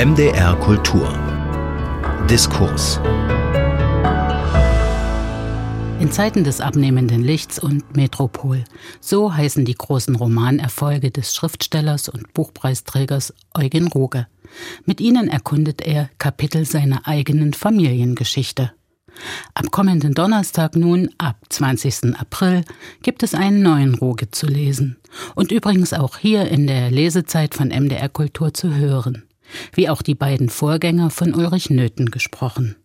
MDR Kultur Diskurs in Zeiten des abnehmenden Lichts und Metropol. So heißen die großen Romanerfolge des Schriftstellers und Buchpreisträgers Eugen Ruge. Mit ihnen erkundet er Kapitel seiner eigenen Familiengeschichte. Am kommenden Donnerstag nun, ab 20. April, gibt es einen neuen Ruge zu lesen. Und übrigens auch hier in der Lesezeit von MDR Kultur zu hören. Wie auch die beiden Vorgänger von Ulrich Nöthen gesprochen.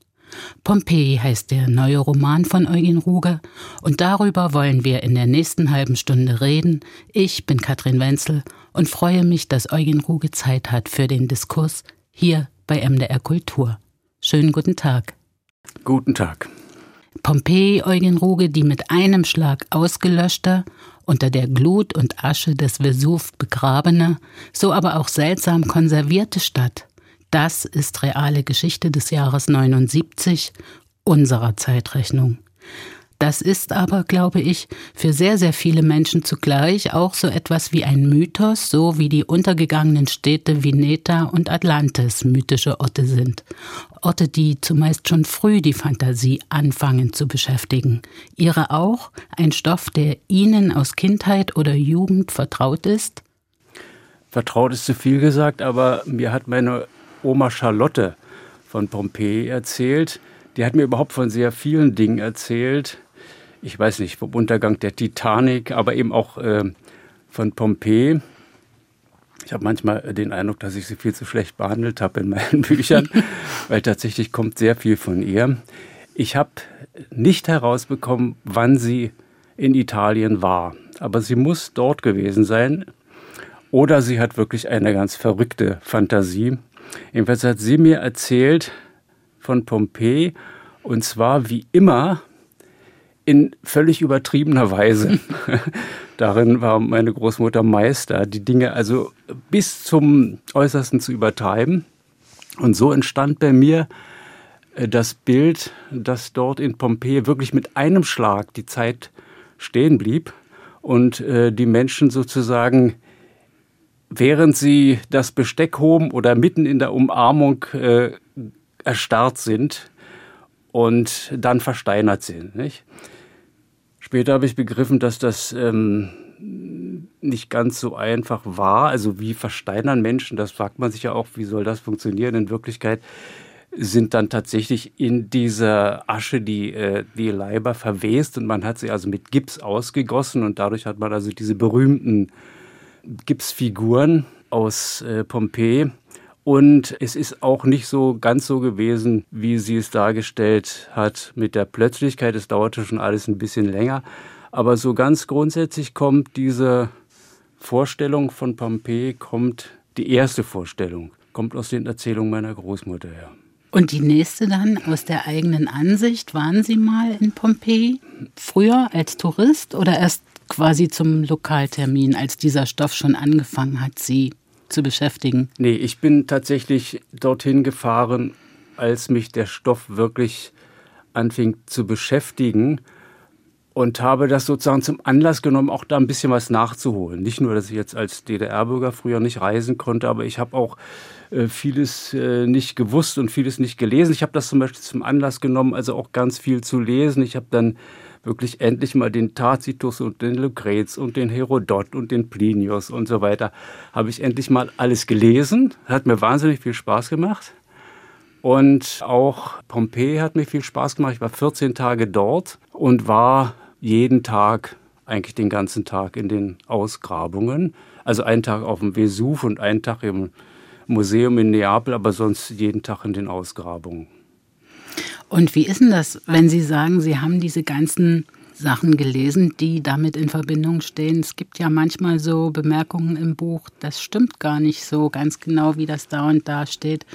Pompeji heißt der neue Roman von Eugen Ruger und darüber wollen wir in der nächsten halben Stunde reden. Ich bin Katrin Wenzel und freue mich, dass Eugen Ruge Zeit hat für den Diskurs hier bei MDR Kultur. Schönen guten Tag. Guten Tag. Pompeji Eugen Ruge, die mit einem Schlag ausgelöschte, unter der Glut und Asche des Vesuv begrabene, so aber auch seltsam konservierte Stadt das ist reale Geschichte des Jahres 79 unserer Zeitrechnung. Das ist aber, glaube ich, für sehr, sehr viele Menschen zugleich auch so etwas wie ein Mythos, so wie die untergegangenen Städte Vineta und Atlantis mythische Orte sind. Orte, die zumeist schon früh die Fantasie anfangen zu beschäftigen. Ihre auch ein Stoff, der Ihnen aus Kindheit oder Jugend vertraut ist? Vertraut ist zu viel gesagt, aber mir hat meine Oma Charlotte von Pompeji erzählt. Die hat mir überhaupt von sehr vielen Dingen erzählt. Ich weiß nicht, vom Untergang der Titanic, aber eben auch äh, von Pompeji. Ich habe manchmal den Eindruck, dass ich sie viel zu schlecht behandelt habe in meinen Büchern, weil tatsächlich kommt sehr viel von ihr. Ich habe nicht herausbekommen, wann sie in Italien war, aber sie muss dort gewesen sein. Oder sie hat wirklich eine ganz verrückte Fantasie. Jedenfalls hat sie mir erzählt von Pompeji und zwar wie immer in völlig übertriebener Weise. Darin war meine Großmutter Meister, die Dinge also bis zum Äußersten zu übertreiben. Und so entstand bei mir äh, das Bild, dass dort in Pompeji wirklich mit einem Schlag die Zeit stehen blieb und äh, die Menschen sozusagen während sie das Besteck hoben oder mitten in der Umarmung äh, erstarrt sind und dann versteinert sind. Nicht? Später habe ich begriffen, dass das ähm, nicht ganz so einfach war. Also wie versteinern Menschen? Das fragt man sich ja auch, wie soll das funktionieren? In Wirklichkeit sind dann tatsächlich in dieser Asche die, äh, die Leiber verwest und man hat sie also mit Gips ausgegossen und dadurch hat man also diese berühmten Gipsfiguren aus äh, Pompeji. Und es ist auch nicht so ganz so gewesen, wie sie es dargestellt hat mit der Plötzlichkeit. Es dauerte schon alles ein bisschen länger. Aber so ganz grundsätzlich kommt diese Vorstellung von Pompeji, kommt die erste Vorstellung, kommt aus den Erzählungen meiner Großmutter her. Und die nächste dann aus der eigenen Ansicht, waren Sie mal in Pompeji? Früher als Tourist oder erst quasi zum Lokaltermin, als dieser Stoff schon angefangen hat, Sie zu beschäftigen? Nee, ich bin tatsächlich dorthin gefahren, als mich der Stoff wirklich anfing zu beschäftigen und habe das sozusagen zum Anlass genommen, auch da ein bisschen was nachzuholen. Nicht nur, dass ich jetzt als DDR-Bürger früher nicht reisen konnte, aber ich habe auch äh, vieles äh, nicht gewusst und vieles nicht gelesen. Ich habe das zum Beispiel zum Anlass genommen, also auch ganz viel zu lesen. Ich habe dann wirklich endlich mal den Tacitus und den Lucrez und den Herodot und den Plinius und so weiter, habe ich endlich mal alles gelesen. Hat mir wahnsinnig viel Spaß gemacht. Und auch Pompeji hat mir viel Spaß gemacht. Ich war 14 Tage dort und war jeden Tag, eigentlich den ganzen Tag in den Ausgrabungen. Also einen Tag auf dem Vesuv und einen Tag im Museum in Neapel, aber sonst jeden Tag in den Ausgrabungen. Und wie ist denn das, wenn Sie sagen, Sie haben diese ganzen Sachen gelesen, die damit in Verbindung stehen? Es gibt ja manchmal so Bemerkungen im Buch, das stimmt gar nicht so ganz genau, wie das da und da steht.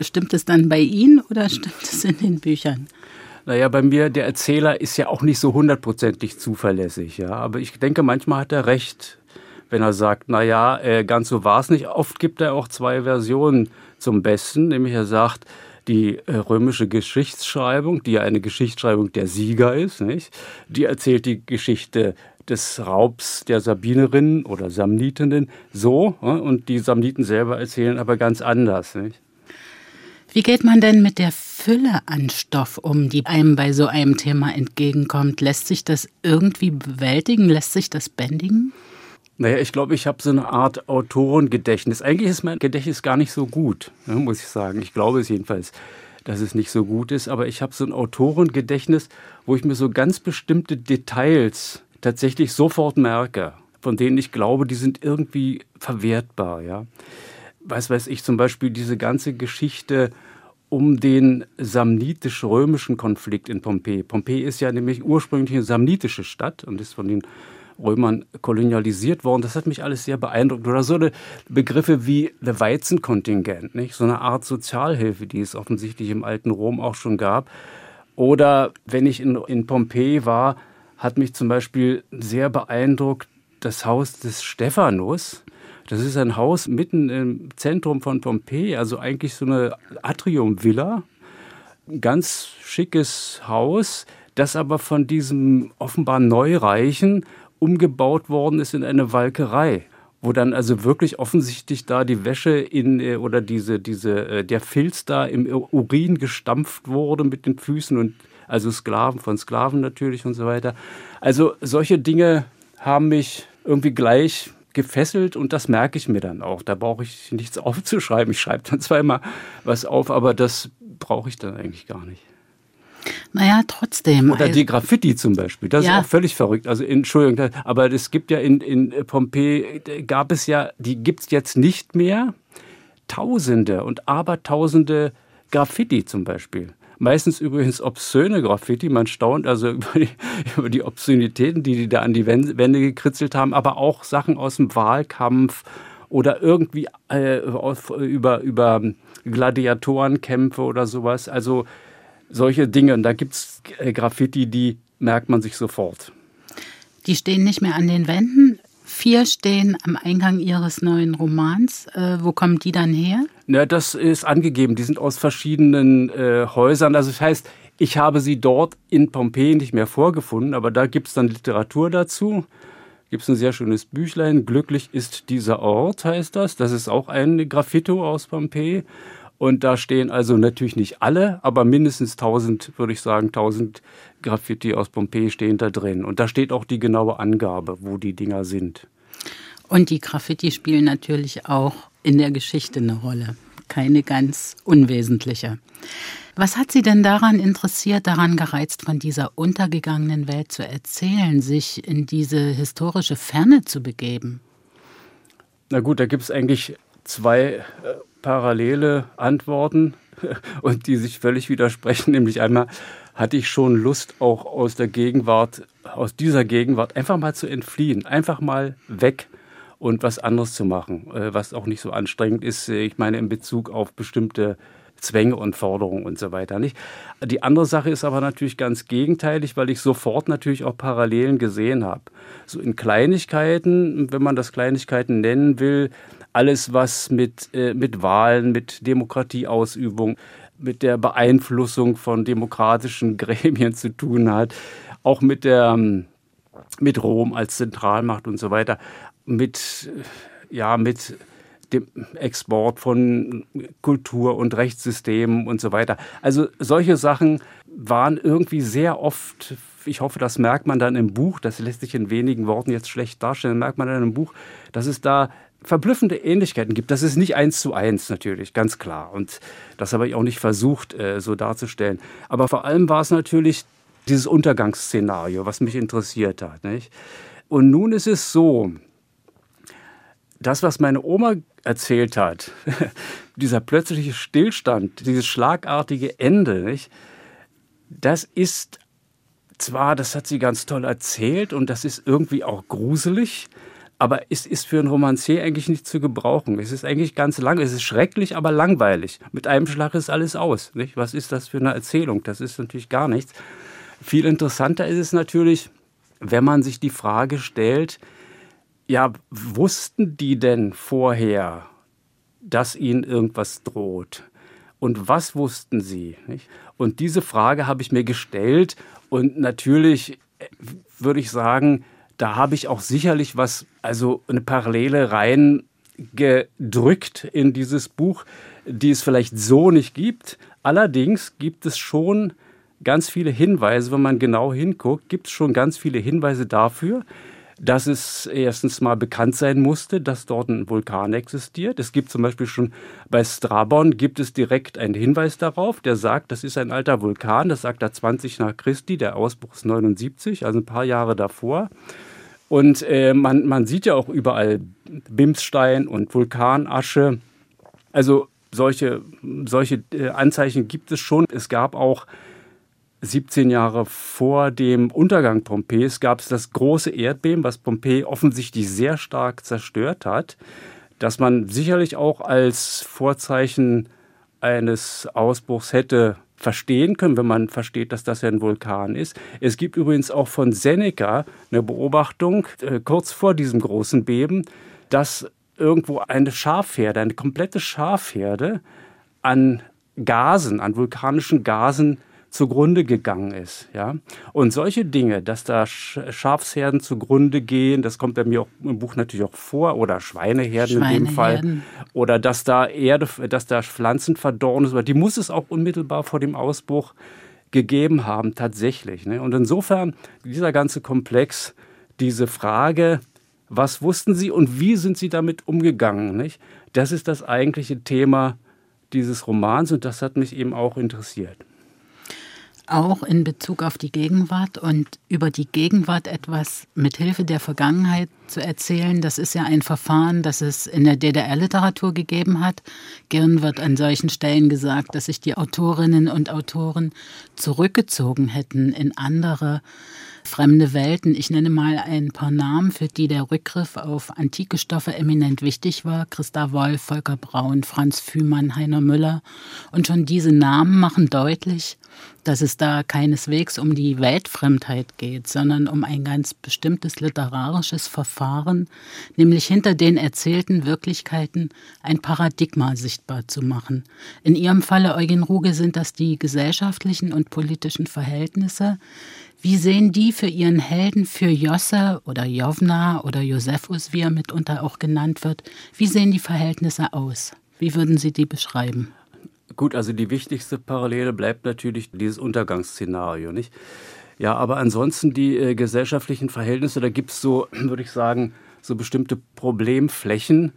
Stimmt es dann bei Ihnen oder stimmt es in den Büchern? Naja, bei mir, der Erzähler ist ja auch nicht so hundertprozentig zuverlässig, ja. Aber ich denke, manchmal hat er recht, wenn er sagt, naja, äh, ganz so war es nicht. Oft gibt er auch zwei Versionen zum Besten, nämlich er sagt, die äh, römische Geschichtsschreibung, die ja eine Geschichtsschreibung der Sieger ist, nicht? die erzählt die Geschichte des Raubs der Sabinerinnen oder Samnitinnen so und die Samniten selber erzählen aber ganz anders. Nicht? Wie geht man denn mit der Fülle an Stoff um, die einem bei so einem Thema entgegenkommt? Lässt sich das irgendwie bewältigen? Lässt sich das bändigen? Naja, ich glaube, ich habe so eine Art Autorengedächtnis. Eigentlich ist mein Gedächtnis gar nicht so gut, ne, muss ich sagen. Ich glaube es jedenfalls, dass es nicht so gut ist. Aber ich habe so ein Autorengedächtnis, wo ich mir so ganz bestimmte Details tatsächlich sofort merke, von denen ich glaube, die sind irgendwie verwertbar. Ja? Was weiß ich, zum Beispiel diese ganze Geschichte um den samnitisch-römischen Konflikt in Pompeji. Pompeji ist ja nämlich ursprünglich eine samnitische Stadt und ist von den Römern kolonialisiert worden. Das hat mich alles sehr beeindruckt. Oder so Begriffe wie der Weizenkontingent, nicht? so eine Art Sozialhilfe, die es offensichtlich im alten Rom auch schon gab. Oder wenn ich in, in Pompeji war, hat mich zum Beispiel sehr beeindruckt das Haus des Stephanus. Das ist ein Haus mitten im Zentrum von Pompeji, also eigentlich so eine Atriumvilla. Ganz schickes Haus, das aber von diesem offenbar Neureichen umgebaut worden ist in eine Walkerei wo dann also wirklich offensichtlich da die Wäsche in äh, oder diese diese äh, der Filz da im Urin gestampft wurde mit den Füßen und also Sklaven von Sklaven natürlich und so weiter. Also solche Dinge haben mich irgendwie gleich gefesselt und das merke ich mir dann auch. Da brauche ich nichts aufzuschreiben. Ich schreibe dann immer was auf, aber das brauche ich dann eigentlich gar nicht. Naja, trotzdem. Oder die Graffiti zum Beispiel. Das ja. ist auch völlig verrückt. Also Entschuldigung, aber es gibt ja in, in Pompeji, gab es ja, die gibt es jetzt nicht mehr. Tausende und Abertausende Graffiti zum Beispiel. Meistens übrigens obszöne Graffiti. Man staunt also über die, über die Obszönitäten, die die da an die Wände gekritzelt haben, aber auch Sachen aus dem Wahlkampf oder irgendwie äh, über, über Gladiatorenkämpfe oder sowas. Also solche Dinge. Und da gibt es äh, Graffiti, die merkt man sich sofort. Die stehen nicht mehr an den Wänden. Vier stehen am Eingang Ihres neuen Romans. Äh, wo kommen die dann her? Na, das ist angegeben. Die sind aus verschiedenen äh, Häusern. Also das heißt, ich habe sie dort in Pompeji nicht mehr vorgefunden, aber da gibt es dann Literatur dazu. Gibt es ein sehr schönes Büchlein. Glücklich ist dieser Ort, heißt das. Das ist auch ein Graffito aus Pompeji. Und da stehen also natürlich nicht alle, aber mindestens 1000, würde ich sagen, 1000 Graffiti aus Pompeji stehen da drin. Und da steht auch die genaue Angabe, wo die Dinger sind. Und die Graffiti spielen natürlich auch in der Geschichte eine Rolle. Keine ganz unwesentliche. Was hat Sie denn daran interessiert, daran gereizt, von dieser untergegangenen Welt zu erzählen, sich in diese historische Ferne zu begeben? Na gut, da gibt es eigentlich zwei äh, parallele Antworten und die sich völlig widersprechen. Nämlich einmal hatte ich schon Lust, auch aus der Gegenwart, aus dieser Gegenwart einfach mal zu entfliehen, einfach mal weg und was anderes zu machen, äh, was auch nicht so anstrengend ist. Ich meine, in Bezug auf bestimmte Zwänge und Forderungen und so weiter. Nicht? Die andere Sache ist aber natürlich ganz gegenteilig, weil ich sofort natürlich auch Parallelen gesehen habe. So in Kleinigkeiten, wenn man das Kleinigkeiten nennen will, alles, was mit, äh, mit Wahlen, mit Demokratieausübung, mit der Beeinflussung von demokratischen Gremien zu tun hat, auch mit der ähm, mit Rom als Zentralmacht und so weiter, mit ja mit dem Export von Kultur und Rechtssystemen und so weiter. Also solche Sachen waren irgendwie sehr oft, ich hoffe, das merkt man dann im Buch, das lässt sich in wenigen Worten jetzt schlecht darstellen, merkt man dann im Buch, dass es da verblüffende Ähnlichkeiten gibt. Das ist nicht eins zu eins natürlich, ganz klar. Und das habe ich auch nicht versucht, äh, so darzustellen. Aber vor allem war es natürlich dieses Untergangsszenario, was mich interessiert hat. Nicht? Und nun ist es so, das, was meine Oma erzählt hat, dieser plötzliche Stillstand, dieses schlagartige Ende, nicht? das ist zwar, das hat sie ganz toll erzählt und das ist irgendwie auch gruselig, aber es ist für einen Romancier eigentlich nicht zu gebrauchen. Es ist eigentlich ganz lang, es ist schrecklich, aber langweilig. Mit einem Schlag ist alles aus. Nicht? Was ist das für eine Erzählung? Das ist natürlich gar nichts. Viel interessanter ist es natürlich, wenn man sich die Frage stellt, ja, wussten die denn vorher, dass ihnen irgendwas droht? Und was wussten sie? Nicht? Und diese Frage habe ich mir gestellt und natürlich äh, würde ich sagen, da habe ich auch sicherlich was, also eine Parallele reingedrückt in dieses Buch, die es vielleicht so nicht gibt. Allerdings gibt es schon ganz viele Hinweise, wenn man genau hinguckt, gibt es schon ganz viele Hinweise dafür, dass es erstens mal bekannt sein musste, dass dort ein Vulkan existiert. Es gibt zum Beispiel schon bei Strabon gibt es direkt einen Hinweis darauf, der sagt, das ist ein alter Vulkan, das sagt er 20 nach Christi, der Ausbruch ist 79, also ein paar Jahre davor. Und äh, man, man sieht ja auch überall Bimsstein und Vulkanasche. Also solche, solche äh, Anzeichen gibt es schon. Es gab auch 17 Jahre vor dem Untergang Pompeis gab es das große Erdbeben, was Pompeji offensichtlich sehr stark zerstört hat, das man sicherlich auch als Vorzeichen eines Ausbruchs hätte verstehen können, wenn man versteht, dass das ja ein Vulkan ist. Es gibt übrigens auch von Seneca eine Beobachtung äh, kurz vor diesem großen Beben, dass irgendwo eine Schafherde, eine komplette Schafherde an Gasen, an vulkanischen Gasen zugrunde gegangen ist. Ja? Und solche Dinge, dass da Schafsherden zugrunde gehen, das kommt bei mir auch im Buch natürlich auch vor, oder Schweineherden, Schweineherden. in dem Fall, oder dass da Erde, dass da Pflanzen verdorren sind, die muss es auch unmittelbar vor dem Ausbruch gegeben haben, tatsächlich. Ne? Und insofern dieser ganze Komplex, diese Frage, was wussten Sie und wie sind Sie damit umgegangen? Nicht? Das ist das eigentliche Thema dieses Romans und das hat mich eben auch interessiert auch in Bezug auf die Gegenwart und über die Gegenwart etwas mit Hilfe der Vergangenheit zu erzählen. Das ist ja ein Verfahren, das es in der DDR-Literatur gegeben hat. Gern wird an solchen Stellen gesagt, dass sich die Autorinnen und Autoren zurückgezogen hätten in andere fremde Welten. Ich nenne mal ein paar Namen, für die der Rückgriff auf antike Stoffe eminent wichtig war. Christa Wolf, Volker Braun, Franz Fühmann, Heiner Müller. Und schon diese Namen machen deutlich, dass es da keineswegs um die Weltfremdheit geht, sondern um ein ganz bestimmtes literarisches Verfahren, nämlich hinter den erzählten Wirklichkeiten ein Paradigma sichtbar zu machen. In ihrem Falle, Eugen Ruge, sind das die gesellschaftlichen und politischen Verhältnisse, wie sehen die für ihren Helden, für Josse oder Jovna oder Josephus, wie er mitunter auch genannt wird, wie sehen die Verhältnisse aus? Wie würden Sie die beschreiben? Gut, also die wichtigste Parallele bleibt natürlich dieses Untergangsszenario, nicht? Ja, aber ansonsten die äh, gesellschaftlichen Verhältnisse, da gibt es so, würde ich sagen, so bestimmte Problemflächen.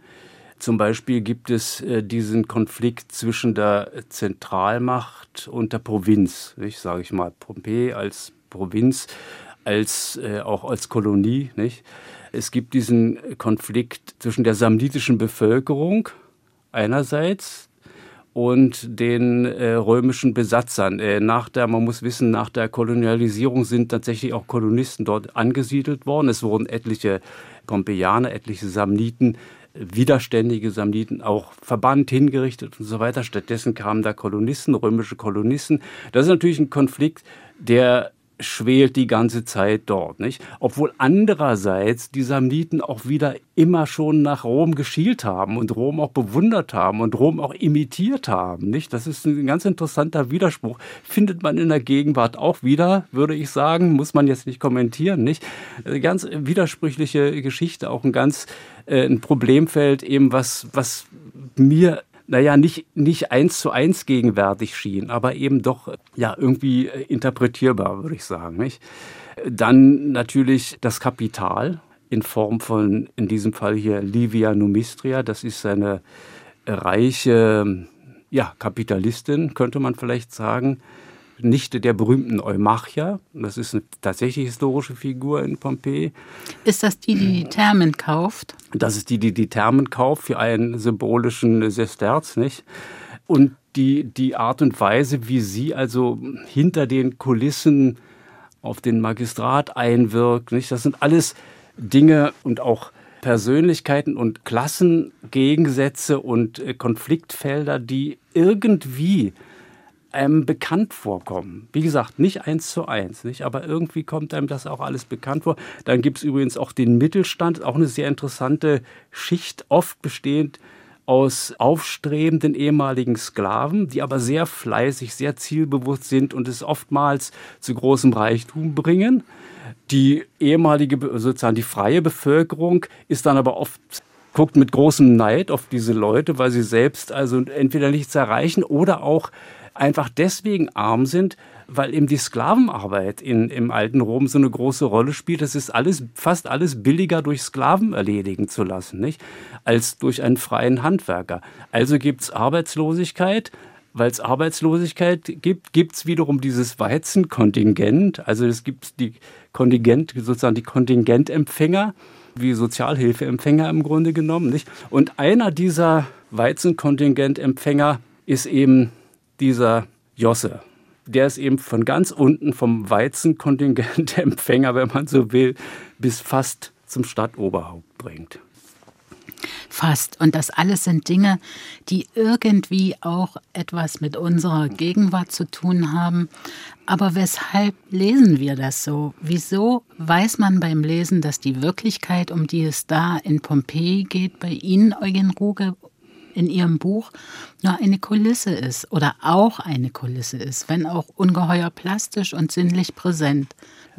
Zum Beispiel gibt es äh, diesen Konflikt zwischen der Zentralmacht und der Provinz, ich sage ich mal, Pompeji als Provinz als äh, auch als Kolonie. Nicht? Es gibt diesen Konflikt zwischen der samnitischen Bevölkerung einerseits und den äh, römischen Besatzern. Äh, nach der, man muss wissen, nach der Kolonialisierung sind tatsächlich auch Kolonisten dort angesiedelt worden. Es wurden etliche Pompeianer, etliche Samniten widerständige Samniten auch verbannt, hingerichtet und so weiter. Stattdessen kamen da Kolonisten, römische Kolonisten. Das ist natürlich ein Konflikt, der schwelt die ganze Zeit dort, nicht? Obwohl andererseits die Samniten auch wieder immer schon nach Rom geschielt haben und Rom auch bewundert haben und Rom auch imitiert haben, nicht? Das ist ein ganz interessanter Widerspruch. Findet man in der Gegenwart auch wieder, würde ich sagen, muss man jetzt nicht kommentieren, nicht? Eine ganz widersprüchliche Geschichte, auch ein ganz äh, ein Problemfeld eben, was, was mir naja, nicht, nicht eins zu eins gegenwärtig schien, aber eben doch ja irgendwie äh, interpretierbar, würde ich sagen. Nicht? Dann natürlich das Kapital in Form von, in diesem Fall hier Livia Numistria, das ist eine reiche ja, Kapitalistin, könnte man vielleicht sagen, Nichte der berühmten Eumachia. Das ist eine tatsächlich historische Figur in Pompeji. Ist das die, die die Thermen kauft? Das ist die, die die Thermen kauft für einen symbolischen Sesterz, nicht? Und die, die Art und Weise, wie sie also hinter den Kulissen auf den Magistrat einwirkt, nicht? Das sind alles Dinge und auch Persönlichkeiten und Klassengegensätze und äh, Konfliktfelder, die irgendwie einem bekannt vorkommen. Wie gesagt, nicht eins zu eins, nicht? aber irgendwie kommt einem das auch alles bekannt vor. Dann gibt es übrigens auch den Mittelstand, auch eine sehr interessante Schicht, oft bestehend aus aufstrebenden ehemaligen Sklaven, die aber sehr fleißig, sehr zielbewusst sind und es oftmals zu großem Reichtum bringen. Die ehemalige, sozusagen die freie Bevölkerung ist dann aber oft guckt mit großem Neid auf diese Leute, weil sie selbst also entweder nichts erreichen oder auch einfach deswegen arm sind, weil eben die Sklavenarbeit in, im alten Rom so eine große Rolle spielt. Das ist alles, fast alles billiger durch Sklaven erledigen zu lassen, nicht? Als durch einen freien Handwerker. Also gibt es Arbeitslosigkeit. Weil es Arbeitslosigkeit gibt, gibt es wiederum dieses Weizenkontingent. Also es gibt die Kontingent, sozusagen die Kontingentempfänger, wie Sozialhilfeempfänger im Grunde genommen, nicht? Und einer dieser Weizenkontingentempfänger ist eben dieser Josse der ist eben von ganz unten vom Weizenkontingentempfänger, wenn man so will, bis fast zum Stadtoberhaupt bringt. Fast. Und das alles sind Dinge, die irgendwie auch etwas mit unserer Gegenwart zu tun haben. Aber weshalb lesen wir das so? Wieso weiß man beim Lesen, dass die Wirklichkeit, um die es da in Pompeji geht, bei Ihnen, Eugen Ruge, in ihrem Buch nur eine Kulisse ist oder auch eine Kulisse ist, wenn auch ungeheuer plastisch und sinnlich präsent.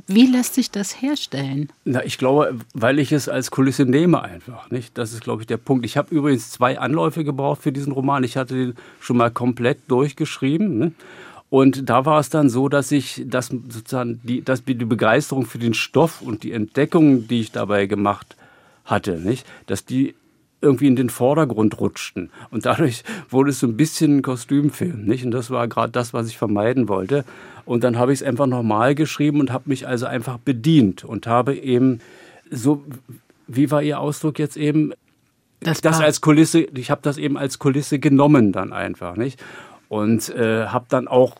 Wie lässt sich das herstellen? Na, ich glaube, weil ich es als Kulisse nehme einfach. Nicht? Das ist, glaube ich, der Punkt. Ich habe übrigens zwei Anläufe gebraucht für diesen Roman. Ich hatte den schon mal komplett durchgeschrieben. Ne? Und da war es dann so, dass ich das sozusagen die, dass die Begeisterung für den Stoff und die Entdeckungen, die ich dabei gemacht hatte, nicht, dass die irgendwie in den Vordergrund rutschten. Und dadurch wurde es so ein bisschen ein Kostümfilm. Nicht? Und das war gerade das, was ich vermeiden wollte. Und dann habe ich es einfach nochmal geschrieben und habe mich also einfach bedient und habe eben so, wie war Ihr Ausdruck jetzt eben? Das, das als Kulisse, ich habe das eben als Kulisse genommen dann einfach, nicht? Und äh, habe dann auch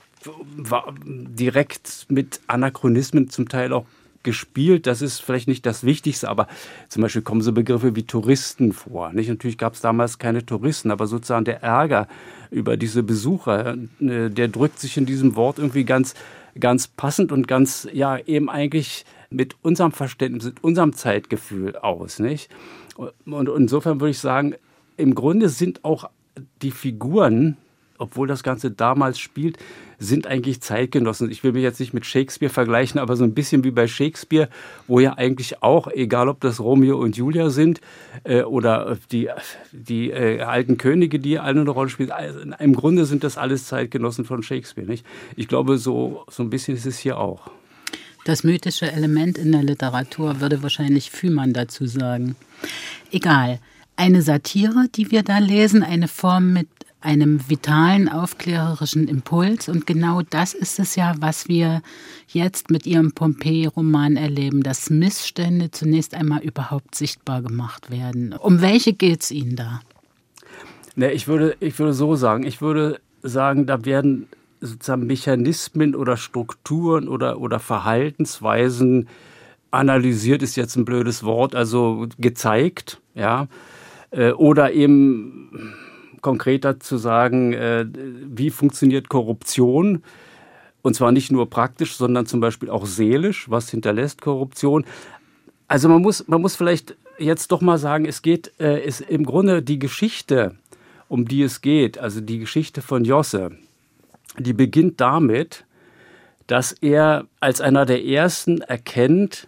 direkt mit Anachronismen zum Teil auch gespielt. Das ist vielleicht nicht das Wichtigste, aber zum Beispiel kommen so Begriffe wie Touristen vor. Nicht? Natürlich gab es damals keine Touristen, aber sozusagen der Ärger über diese Besucher, äh, der drückt sich in diesem Wort irgendwie ganz, ganz passend und ganz, ja, eben eigentlich mit unserem Verständnis, mit unserem Zeitgefühl aus. Nicht? Und insofern würde ich sagen, im Grunde sind auch die Figuren, obwohl das Ganze damals spielt, sind eigentlich Zeitgenossen. Ich will mich jetzt nicht mit Shakespeare vergleichen, aber so ein bisschen wie bei Shakespeare, wo ja eigentlich auch, egal ob das Romeo und Julia sind äh, oder die, die äh, alten Könige, die alle eine Rolle spielen, also im Grunde sind das alles Zeitgenossen von Shakespeare. Nicht? Ich glaube, so, so ein bisschen ist es hier auch. Das mythische Element in der Literatur würde wahrscheinlich Fühmann dazu sagen. Egal. Eine Satire, die wir da lesen, eine Form mit einem vitalen, aufklärerischen Impuls. Und genau das ist es ja, was wir jetzt mit Ihrem Pompeii-Roman erleben, dass Missstände zunächst einmal überhaupt sichtbar gemacht werden. Um welche geht es Ihnen da? Ne, ich, würde, ich würde so sagen, ich würde sagen, da werden sozusagen Mechanismen oder Strukturen oder, oder Verhaltensweisen analysiert, ist jetzt ein blödes Wort, also gezeigt, ja, äh, oder eben konkreter zu sagen, äh, wie funktioniert Korruption? Und zwar nicht nur praktisch, sondern zum Beispiel auch seelisch. Was hinterlässt Korruption? Also man muss, man muss vielleicht jetzt doch mal sagen, es geht, äh, ist im Grunde die Geschichte, um die es geht, also die Geschichte von Josse, die beginnt damit, dass er als einer der ersten erkennt,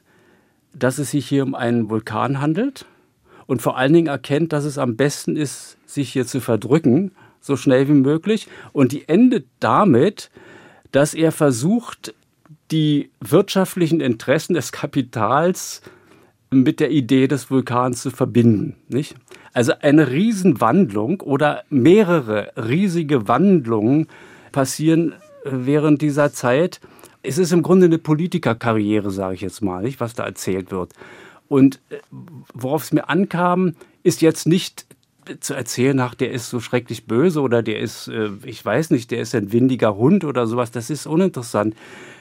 dass es sich hier um einen Vulkan handelt und vor allen Dingen erkennt, dass es am besten ist, sich hier zu verdrücken, so schnell wie möglich. Und die endet damit, dass er versucht, die wirtschaftlichen Interessen des Kapitals mit der Idee des Vulkans zu verbinden. Nicht? Also eine Riesenwandlung oder mehrere riesige Wandlungen passieren während dieser Zeit. Es ist im Grunde eine Politikerkarriere, sage ich jetzt mal, nicht, was da erzählt wird. Und äh, worauf es mir ankam, ist jetzt nicht zu erzählen, ach, der ist so schrecklich böse oder der ist, äh, ich weiß nicht, der ist ein windiger Hund oder sowas, das ist uninteressant.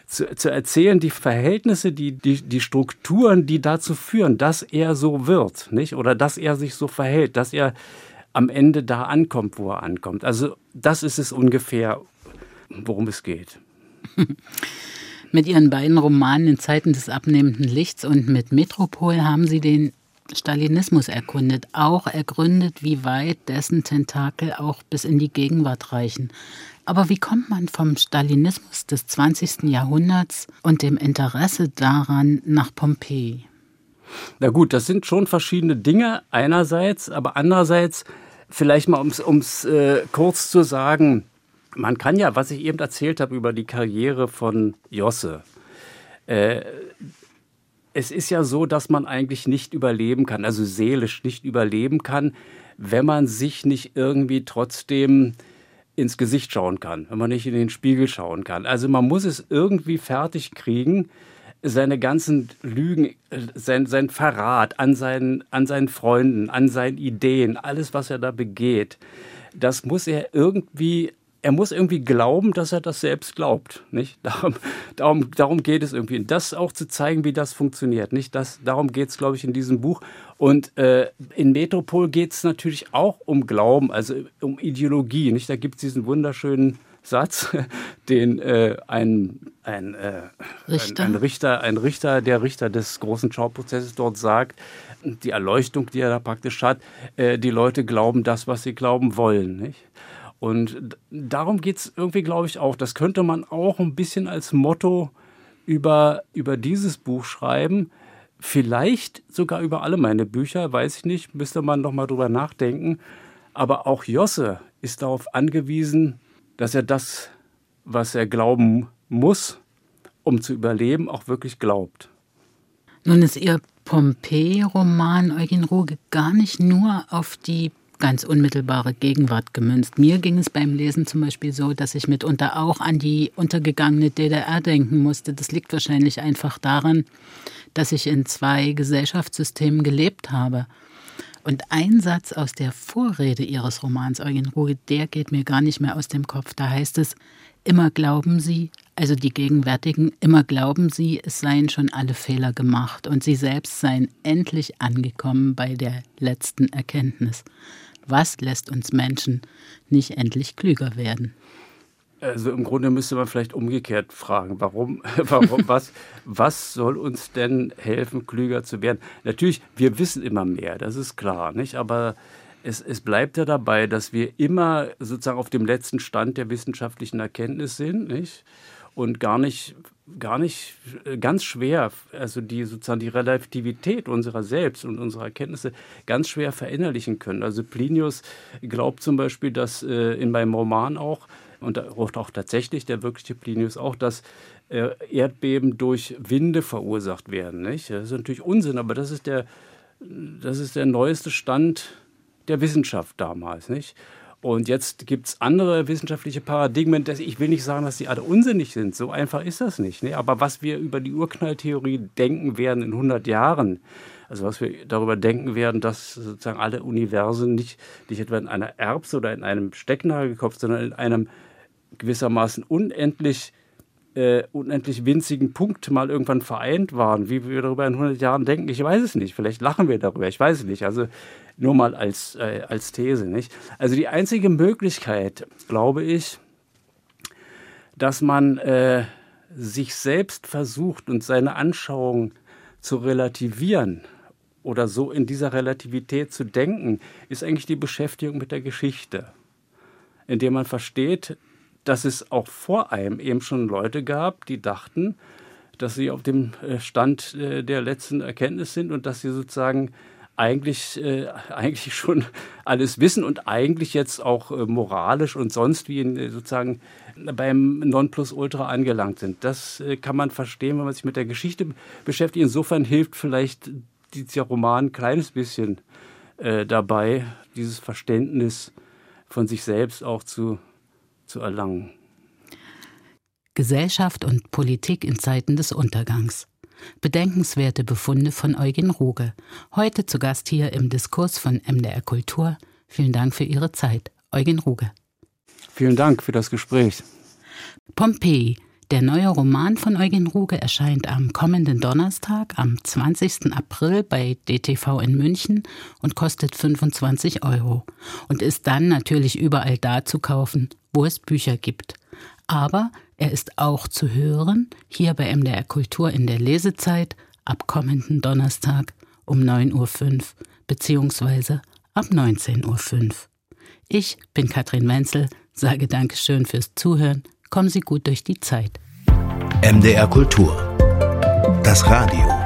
Zu, zu erzählen, die Verhältnisse, die, die, die Strukturen, die dazu führen, dass er so wird, nicht? Oder dass er sich so verhält, dass er am Ende da ankommt, wo er ankommt. Also, das ist es ungefähr, worum es geht. Mit Ihren beiden Romanen in Zeiten des abnehmenden Lichts und mit Metropol haben Sie den Stalinismus erkundet, auch ergründet, wie weit dessen Tentakel auch bis in die Gegenwart reichen. Aber wie kommt man vom Stalinismus des 20. Jahrhunderts und dem Interesse daran nach Pompeji? Na gut, das sind schon verschiedene Dinge einerseits, aber andererseits vielleicht mal, um es äh, kurz zu sagen, man kann ja, was ich eben erzählt habe über die Karriere von Josse, äh, es ist ja so, dass man eigentlich nicht überleben kann, also seelisch nicht überleben kann, wenn man sich nicht irgendwie trotzdem ins Gesicht schauen kann, wenn man nicht in den Spiegel schauen kann. Also man muss es irgendwie fertig kriegen, seine ganzen Lügen, sein, sein Verrat an seinen, an seinen Freunden, an seinen Ideen, alles, was er da begeht, das muss er irgendwie er muss irgendwie glauben, dass er das selbst glaubt. Nicht? Darum, darum, darum geht es irgendwie. Und das auch zu zeigen, wie das funktioniert. Nicht? Das, darum geht es, glaube ich, in diesem Buch. Und äh, in Metropol geht es natürlich auch um Glauben, also um Ideologie. Nicht? Da gibt es diesen wunderschönen Satz, den äh, ein, ein, äh, Richter? Ein, ein, Richter, ein Richter, der Richter des großen Schauprozesses dort sagt, die Erleuchtung, die er da praktisch hat, äh, die Leute glauben das, was sie glauben wollen. Nicht? Und darum geht es irgendwie, glaube ich, auch. Das könnte man auch ein bisschen als Motto über, über dieses Buch schreiben. Vielleicht sogar über alle meine Bücher, weiß ich nicht, müsste man noch mal drüber nachdenken. Aber auch Josse ist darauf angewiesen, dass er das, was er glauben muss, um zu überleben, auch wirklich glaubt. Nun ist Ihr Pompeii-Roman Eugen Ruge gar nicht nur auf die ganz unmittelbare Gegenwart gemünzt. Mir ging es beim Lesen zum Beispiel so, dass ich mitunter auch an die untergegangene DDR denken musste. Das liegt wahrscheinlich einfach daran, dass ich in zwei Gesellschaftssystemen gelebt habe. Und ein Satz aus der Vorrede Ihres Romans Eugen Ruge, der geht mir gar nicht mehr aus dem Kopf. Da heißt es, immer glauben Sie, also die Gegenwärtigen, immer glauben Sie, es seien schon alle Fehler gemacht und Sie selbst seien endlich angekommen bei der letzten Erkenntnis. Was lässt uns Menschen nicht endlich klüger werden? Also im Grunde müsste man vielleicht umgekehrt fragen, warum, warum was, was soll uns denn helfen, klüger zu werden? Natürlich, wir wissen immer mehr, das ist klar, nicht? Aber es, es bleibt ja dabei, dass wir immer sozusagen auf dem letzten Stand der wissenschaftlichen Erkenntnis sind, nicht? Und gar nicht gar nicht äh, ganz schwer, also die sozusagen die Relativität unserer selbst und unserer Erkenntnisse ganz schwer verinnerlichen können. Also Plinius glaubt zum Beispiel, dass äh, in meinem Roman auch und auch tatsächlich der wirkliche Plinius auch, dass äh, Erdbeben durch Winde verursacht werden. Nicht? Das ist natürlich Unsinn, aber das ist der, das ist der neueste Stand der Wissenschaft damals. Nicht? Und jetzt gibt es andere wissenschaftliche Paradigmen. Ich will nicht sagen, dass die alle unsinnig sind. So einfach ist das nicht. Ne? Aber was wir über die Urknalltheorie denken werden in 100 Jahren, also was wir darüber denken werden, dass sozusagen alle Universen nicht, nicht etwa in einer Erbse oder in einem Stecknagelkopf, sondern in einem gewissermaßen unendlich äh, unendlich winzigen Punkt mal irgendwann vereint waren. Wie wir darüber in 100 Jahren denken, ich weiß es nicht. Vielleicht lachen wir darüber, ich weiß es nicht. Also nur mal als, äh, als These. Nicht? Also die einzige Möglichkeit, glaube ich, dass man äh, sich selbst versucht und seine Anschauung zu relativieren oder so in dieser Relativität zu denken, ist eigentlich die Beschäftigung mit der Geschichte, indem man versteht, dass es auch vor einem eben schon Leute gab, die dachten, dass sie auf dem äh, Stand äh, der letzten Erkenntnis sind und dass sie sozusagen eigentlich, äh, eigentlich schon alles wissen und eigentlich jetzt auch äh, moralisch und sonst wie in, äh, sozusagen beim Nonplusultra angelangt sind. Das äh, kann man verstehen, wenn man sich mit der Geschichte beschäftigt. Insofern hilft vielleicht dieser Roman ein kleines bisschen äh, dabei, dieses Verständnis von sich selbst auch zu, zu erlangen. Gesellschaft und Politik in Zeiten des Untergangs. Bedenkenswerte Befunde von Eugen Ruge. Heute zu Gast hier im Diskurs von MDR Kultur. Vielen Dank für Ihre Zeit. Eugen Ruge. Vielen Dank für das Gespräch. Pompeji. Der neue Roman von Eugen Ruge erscheint am kommenden Donnerstag, am 20. April bei DTV in München und kostet 25 Euro und ist dann natürlich überall da zu kaufen, wo es Bücher gibt. Aber er ist auch zu hören hier bei MDR Kultur in der Lesezeit ab kommenden Donnerstag um 9.05 Uhr bzw. ab 19.05 Uhr. Ich bin Katrin Wenzel, sage Dankeschön fürs Zuhören. Kommen Sie gut durch die Zeit. MDR Kultur. Das Radio.